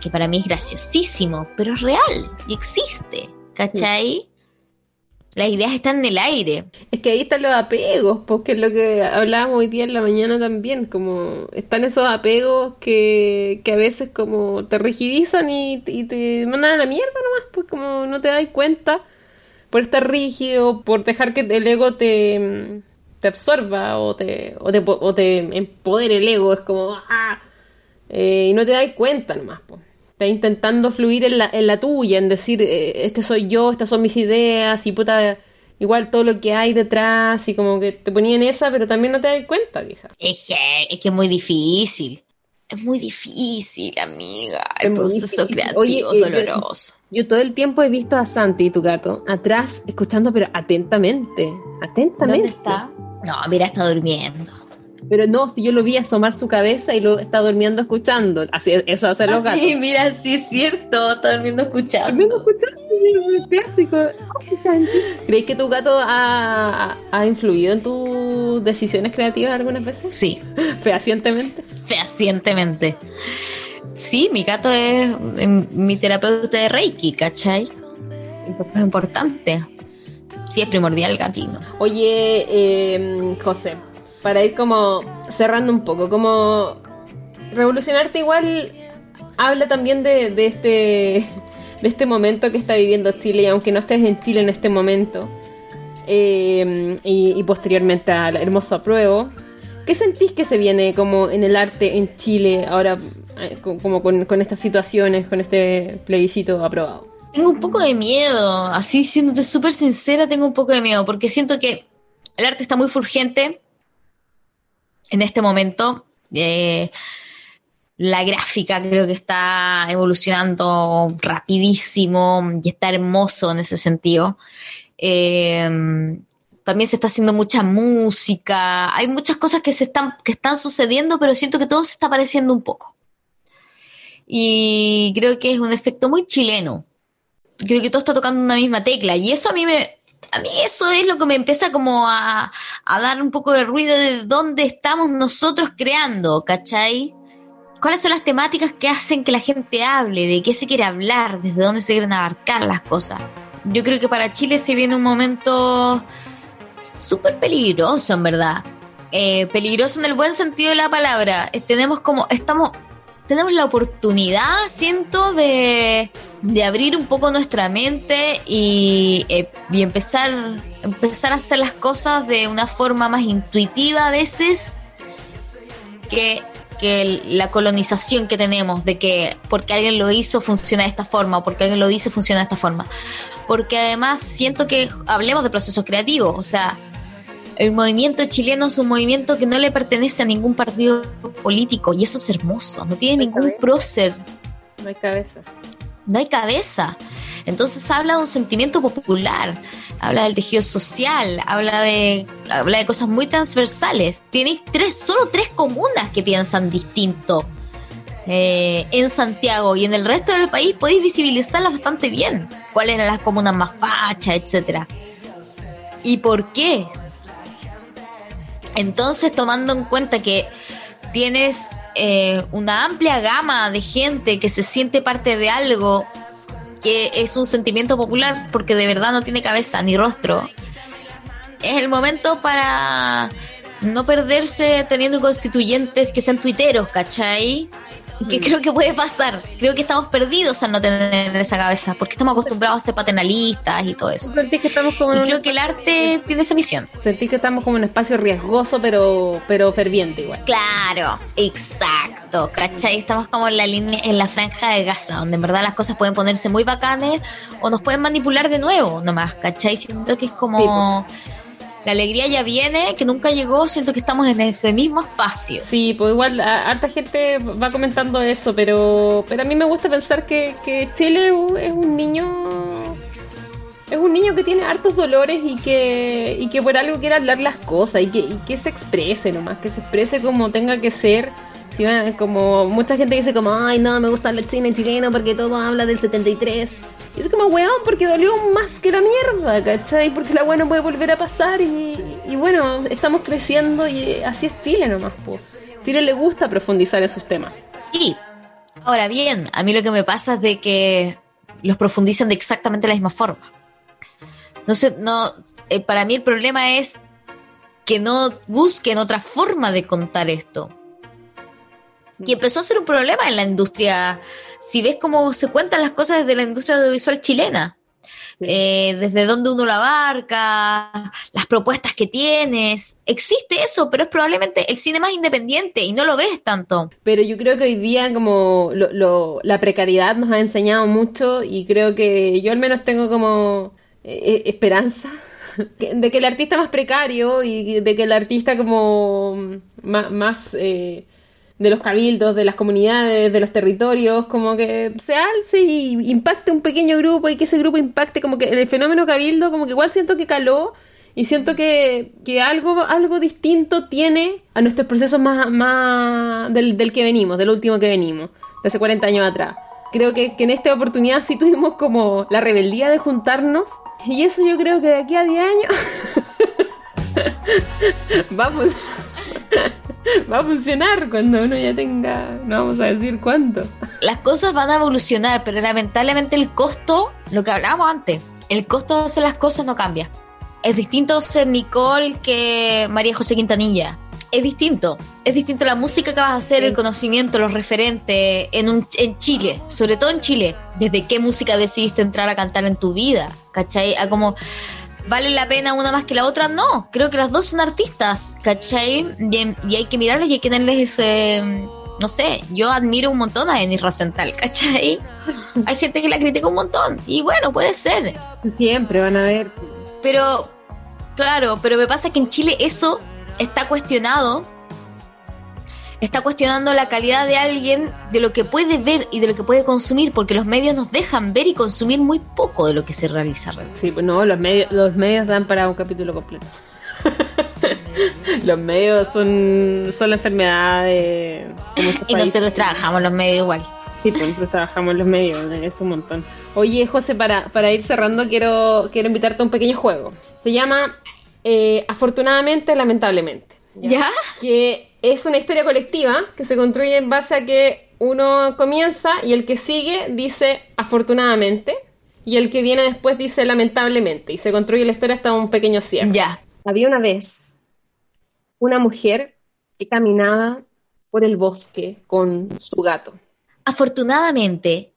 que para mí es graciosísimo, pero es real y existe. ¿Cachai? Las ideas están en el aire. Es que ahí están los apegos, porque es lo que hablábamos hoy día en la mañana también, como están esos apegos que, que a veces como te rigidizan y, y te mandan a la mierda nomás, pues como no te das cuenta por estar rígido, por dejar que el ego te, te absorba o te, o te, o te empodere el ego, es como, ah, eh, y no te das cuenta nomás, pues. Estás intentando fluir en la, en la tuya, en decir, eh, este soy yo, estas son mis ideas, y puta, igual todo lo que hay detrás, y como que te ponía en esa, pero también no te das cuenta, quizás. Es que, es que es muy difícil. Es muy difícil, amiga. El Es proceso creativo Oye, es eh, yo- doloroso. Yo todo el tiempo he visto a Santi, tu gato, atrás, escuchando, pero atentamente, atentamente. ¿Dónde está? No, mira, está durmiendo. Pero no, si yo lo vi asomar su cabeza y lo está durmiendo escuchando. Así, eso hacen los Ah, gatos. sí, mira, sí es cierto. Está durmiendo escuchando. Durmiendo escuchando, es clásico. ¿Crees que tu gato ha, ha- ha influido en tus decisiones creativas algunas veces? Sí, Fehacientemente. fehacientemente. Sí, mi gato es em, mi terapeuta de Reiki, ¿cachai? Es importante. Sí, es primordial gatino. Oye, eh, José, para ir como cerrando un poco, como revolucionarte igual habla también de, este de este momento que está viviendo Chile y aunque no estés en Chile en este momento eh, y, posteriormente al hermoso apruebo, ¿qué sentís que se viene como en el arte en Chile ahora eh, co- como con estas situaciones, con este plebiscito aprobado? Tengo un poco de miedo, así siéndote súper sincera, tengo un poco de miedo, porque siento que el arte está muy fulgente en este momento. Eh, la gráfica creo que está evolucionando rapidísimo y está hermoso en ese sentido. Eh, también se está haciendo mucha música, hay muchas cosas que se están, que están sucediendo, pero siento que todo se está pareciendo un poco. Y creo que es un efecto muy chileno creo que todo está tocando una misma tecla y eso a mí me a mí eso es lo que me empieza como a, a dar un poco de ruido de dónde estamos nosotros creando, ¿cachai? ¿Cuáles son las temáticas que hacen que la gente hable? ¿De qué se quiere hablar? ¿Desde dónde se quieren abarcar las cosas? Yo creo que para Chile se viene un momento súper peligroso, en verdad. Eh, peligroso en el buen sentido de la palabra. Tenemos como, estamos, tenemos la oportunidad, siento, de, de abrir un poco nuestra mente y, eh, y empezar, empezar a hacer las cosas de una forma más intuitiva a veces que, que la colonización que tenemos, de que porque alguien lo hizo funciona de esta forma, porque alguien lo dice funciona de esta forma. Porque además siento que hablemos de procesos creativos, o sea, el movimiento chileno es un movimiento que no le pertenece a ningún partido político y eso es hermoso, no tiene ningún prócer. No hay cabeza. No hay cabeza. Entonces habla de un sentimiento popular, habla del tejido social, habla de, habla de cosas muy transversales. Tienes tres, solo tres comunas que piensan distinto. Eh, en Santiago y en el resto del país podéis visibilizarlas bastante bien. ¿Cuáles eran las comunas más fachas, etcétera? ¿Y por qué? Entonces, tomando en cuenta que tienes eh, una amplia gama de gente que se siente parte de algo que es un sentimiento popular porque de verdad no tiene cabeza ni rostro, es el momento para no perderse teniendo constituyentes que sean tuiteros, ¿cachai? Que creo que puede pasar. Creo que estamos perdidos al no tener esa cabeza, porque estamos acostumbrados a ser paternalistas y todo eso. que estamos como y creo que el arte tiene esa misión. Sentís que estamos como en un espacio riesgoso, pero, pero ferviente igual. Claro, exacto. ¿Cachai? Estamos como en la línea, en la franja de Gaza, donde en verdad las cosas pueden ponerse muy bacanes o nos pueden manipular de nuevo nomás, ¿cachai? Siento que es como la alegría ya viene, que nunca llegó, siento que estamos en ese mismo espacio. Sí, pues igual harta gente va comentando eso, pero, pero a mí me gusta pensar que, que Chile es un niño es un niño que tiene hartos dolores y que, y que por algo quiere hablar las cosas y que, y que se exprese nomás, que se exprese como tenga que ser. como mucha gente dice como, ay no, me gusta el cine chileno porque todo habla del 73. Y es como, weón, porque dolió más que la mierda, ¿cachai? Porque la weá no puede volver a pasar y, bueno, estamos creciendo y así es Chile nomás, pues. Chile le gusta profundizar en sus temas. Y, ahora bien, a mí lo que me pasa es de que los profundizan de exactamente la misma forma. No sé, no, eh, para mí el problema es que no busquen otra forma de contar esto. Y empezó a ser un problema en la industria si ves cómo se cuentan las cosas desde la industria audiovisual chilena, eh, desde dónde uno la abarca, las propuestas que tienes, existe eso, pero es probablemente el cine más independiente y no lo ves tanto. Pero yo creo que hoy día como la precariedad nos ha enseñado mucho y creo que yo al menos tengo como eh, eh, esperanza [laughs] de que el artista más precario y de que el artista como más, de los cabildos, de las comunidades, de los territorios, como que se alce y impacte un pequeño grupo y que ese grupo impacte, como que el fenómeno cabildo, como que igual siento que caló y siento que, algo, algo distinto tiene a nuestros procesos más, más del, que venimos, del último que venimos, de hace 40 años atrás. Creo que, que en esta oportunidad sí tuvimos como la rebeldía de juntarnos y eso yo creo que de aquí a 10 años [laughs] vamos [laughs] va a funcionar cuando uno ya tenga, no vamos a decir cuánto. Las cosas van a evolucionar, pero lamentablemente el costo, lo que hablábamos antes, el costo de hacer las cosas no cambia. Es distinto ser Nicole que María José Quintanilla. Es distinto. Es distinto la música que vas a hacer, el conocimiento, los referentes en, un, en Chile, sobre todo en Chile. Desde qué música decidiste entrar a cantar en tu vida, ¿cachai? A como vale la pena una más que la otra, no. Creo que las dos son artistas, ¿cachai? Y, hay que mirarles y hay que tenerles ese. No sé, yo admiro un montón a Eni Rosenthal, [laughs] ¿cachai? hay gente que la critica un montón. Y bueno, puede ser. Siempre van a ver. Pero, claro, pero me pasa que en Chile eso está cuestionado está cuestionando la calidad de alguien, de lo que puede ver y de lo que puede consumir, porque los medios nos dejan ver y consumir muy poco de lo que se realiza. Sí, pues no, los medios, los medios dan para un capítulo completo. [laughs] los medios son, son la enfermedad de... y nosotros trabajamos los medios igual. Sí, pues nosotros trabajamos los medios, es un montón. Oye, José, para, para ir cerrando, quiero, quiero invitarte a un pequeño juego. Se llama eh, Afortunadamente, Lamentablemente. ¿Ya? Que es una historia colectiva que se construye en base a que uno comienza y el que sigue dice afortunadamente y el que viene después dice lamentablemente y se construye la historia hasta un pequeño cierre. Ya. Había una vez una mujer que caminaba por el bosque con su gato. Afortunadamente,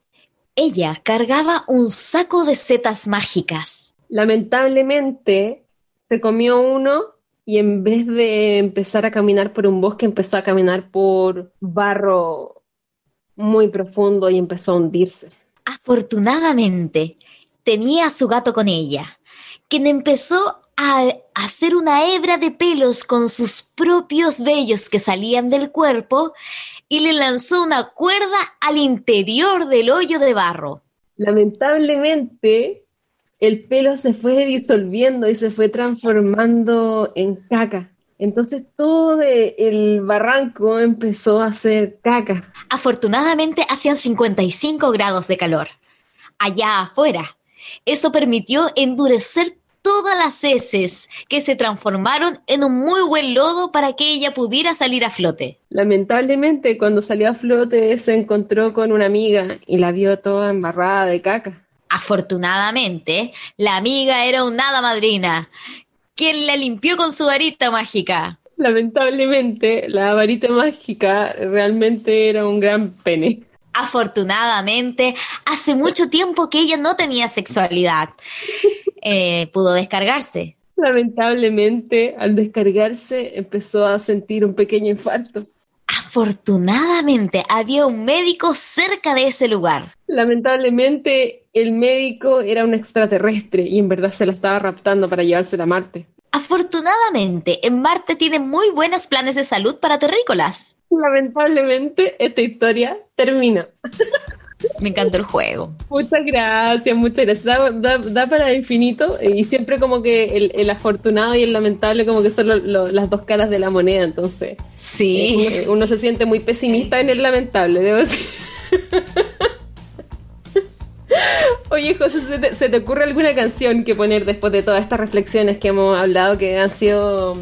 ella cargaba un saco de setas mágicas. Lamentablemente, se comió uno y en vez de empezar a caminar por un bosque, empezó a caminar por barro muy profundo y empezó a hundirse. Afortunadamente, tenía a su gato con ella, quien empezó a hacer una hebra de pelos con sus propios vellos que salían del cuerpo y le lanzó una cuerda al interior del hoyo de barro. Lamentablemente, el pelo se fue disolviendo y se fue transformando en caca. Entonces todo el barranco empezó a ser caca. Afortunadamente hacían 55 grados de calor allá afuera. Eso permitió endurecer todas las heces que se transformaron en un muy buen lodo para que ella pudiera salir a flote. Lamentablemente, cuando salió a flote, se encontró con una amiga y la vio toda embarrada de caca. Afortunadamente, la amiga era un hada madrina, quien la limpió con su varita mágica. Lamentablemente, la varita mágica realmente era un gran pene. Afortunadamente, hace mucho tiempo que ella no tenía sexualidad. Eh, pudo descargarse. Lamentablemente, al descargarse, empezó a sentir un pequeño infarto. Afortunadamente, había un médico cerca de ese lugar. Lamentablemente, el médico era un extraterrestre y en verdad se la estaba raptando para llevársela a Marte. Afortunadamente, en Marte tienen muy buenos planes de salud para terrícolas. Lamentablemente, esta historia termina. [laughs] Me encantó el juego. Muchas gracias, muchas gracias. Da, para infinito y siempre como que el, afortunado y el lamentable como que son las dos caras de la moneda, entonces. Sí. Eh, uno se siente muy pesimista en el lamentable, debo decir. [laughs] Oye, José, ¿se te, ocurre alguna canción que poner después de todas estas reflexiones que hemos hablado que han sido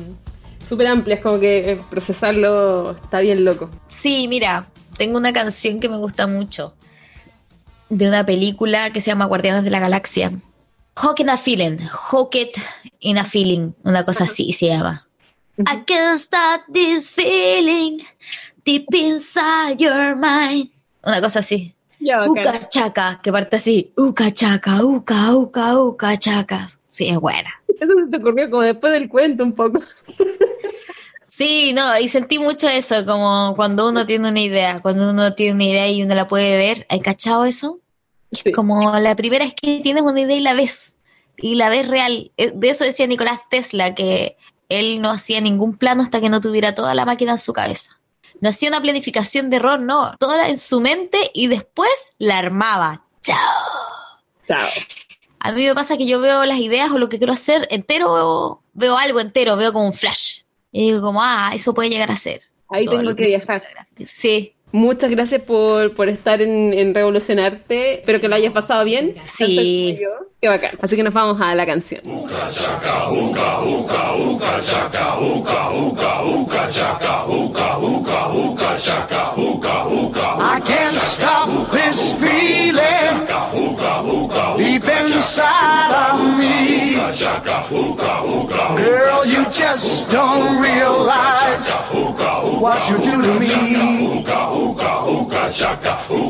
súper amplias? Como que eh, procesarlo está bien loco. Sí, mira, tengo una canción que me gusta mucho de una película que se llama Guardianes de la Galaxia. Hawk in a Feeling, Hawk It in a Feeling, una cosa así se llama. I can't stop this feeling deep inside your mind. Una cosa así. Uka chaca, que parte así. Uka chaca, uka, uka, uka chaca. Sí, es buena. Eso se te ocurrió como después del cuento un poco. [laughs] Sí, no, y sentí mucho eso, como cuando uno tiene una idea, cuando uno tiene una idea y uno la puede ver, ¿hay cachado eso? Como la primera es que tienes una idea y la ves, y la ves real. Eh, de eso decía Nicolás Tesla, que él no hacía ningún plano hasta que no tuviera toda la máquina en su cabeza. No hacía una planificación de error, no. Toda en su mente y después la armaba. ¡Chao! Chao. A mí me pasa que yo veo las ideas o lo que quiero hacer entero, veo, algo entero, veo como un flash. Y digo como, ah, eso puede llegar a ser. Ahí tengo que viajar. Sí, Muchas gracias por, por estar en, en, Revolucionarte. Espero que lo hayas pasado bien. Sí. Qué bacán. Así que nos vamos a la canción. I can't stop this feeling deep inside of me. Girl, you just don't realize what you do to me.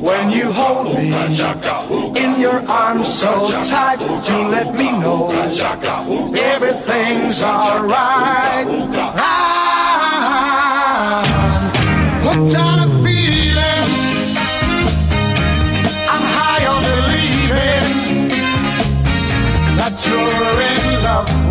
When you hold me in your arms so tight, you let me know everything's alright. Ah, I'm hooked on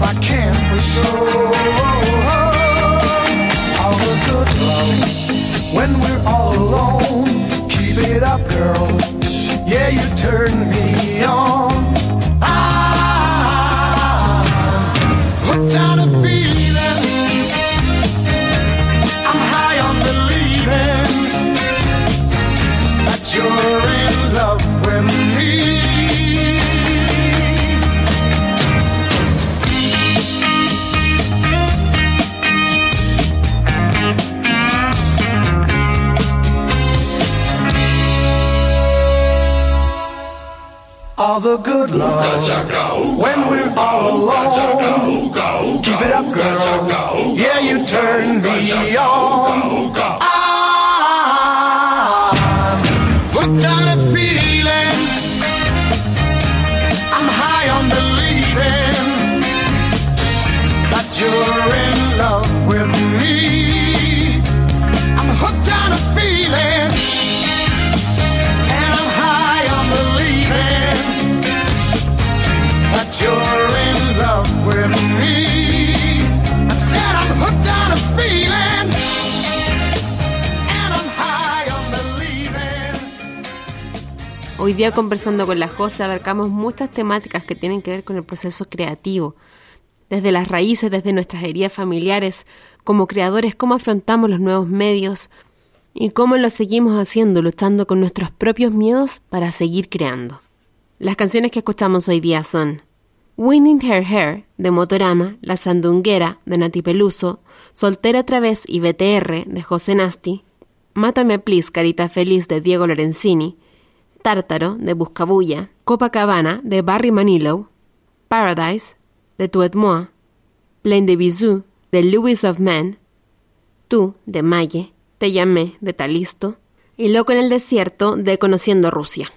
I can for sure. All the good love when we're all alone. Keep it up, girl. Yeah, you turn me all the good love. When we're all alone, keep it up, girl. Yeah, you turn me on. I'm hooked on a feeling. I'm high on believing that you're in love with me. I'm hooked on a feeling, Hoy día conversando con la Jose abarcamos muchas temáticas que tienen que ver con el proceso creativo. Desde las raíces, desde nuestras heridas familiares, como creadores, cómo afrontamos los nuevos medios y cómo lo seguimos haciendo, luchando con nuestros propios miedos para seguir creando. Las canciones que escuchamos hoy día son Winning Her Hair de Motorama, La Sandunguera de Nati Peluso, Soltera otra vez y BTR de José Nasti, Mátame Please Carita Feliz de Diego Lorenzini, Tártaro de Buscabulla, Copacabana de Barry Manilow, Paradise de Tuet Moi, Plain de Bisou de Louis of Men, Tú de Maye, Te llamé de Talisto y Loco en el desierto de Conociendo Rusia.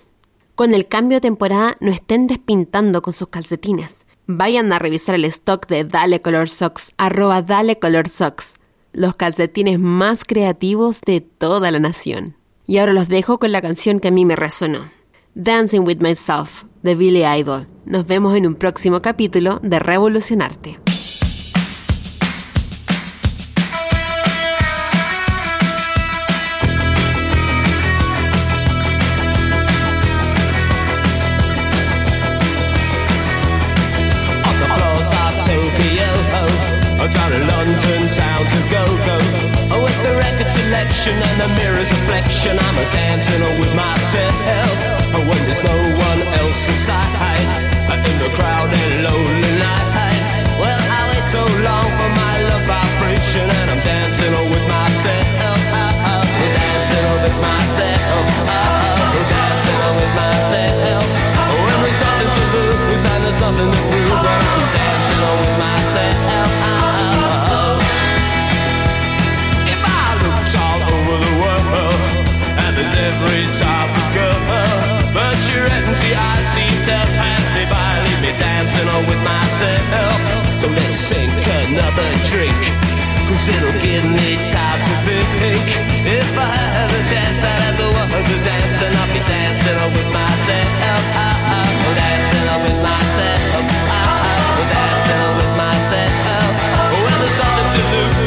Con el cambio de temporada no estén despintando con sus calcetines. Vayan a revisar el stock de Dale Color Socks, arroba Dale Color Socks, los calcetines más creativos de toda la nación. Y ahora los dejo con la canción que a mí me resonó. Dancing with Myself, de Billy Idol. Nos vemos en un próximo capítulo de Revolucionarte. Selection and the mirror's reflection, I'm a dancing with myself. When there's no one else inside, in the crowded lonely night. Well, I wait so long for my love vibration, and I'm dancing with myself. Oh, dancing with myself. Dancing with myself. When there's nothing to lose and there's nothing to prove, I'm dancing with myself. Every girl, but your empty eyes seem to pass me by, leave me dancing on with myself. So let's sink another drink. Cause it'll give me time to think. If I had a chance I'd ask a woman to dance And I'll be dancing on with myself. Oh, oh, Dancing on with myself. Oh, Dancing on with myself. Well there's nothing to lose